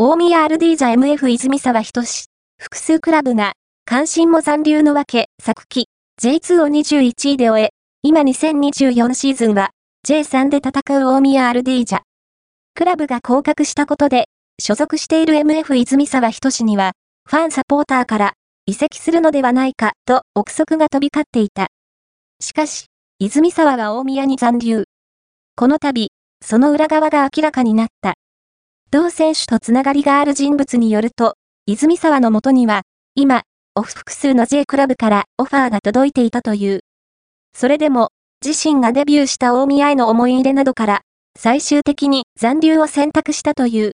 大宮 RD ザ MF 泉沢仁志、複数クラブが、関心も残留のわけ、昨季、J2 を21位で終え、今2024シーズンは、J3 で戦う大宮 RD ジャ。クラブが降格したことで、所属している MF 泉沢仁志には、ファンサポーターから、移籍するのではないか、と憶測が飛び交っていた。しかし、泉沢は大宮に残留。この度、その裏側が明らかになった。同選手とつながりがある人物によると、泉沢のもとには、今、オフ複数の J クラブからオファーが届いていたという。それでも、自身がデビューした大宮への思い入れなどから、最終的に残留を選択したという。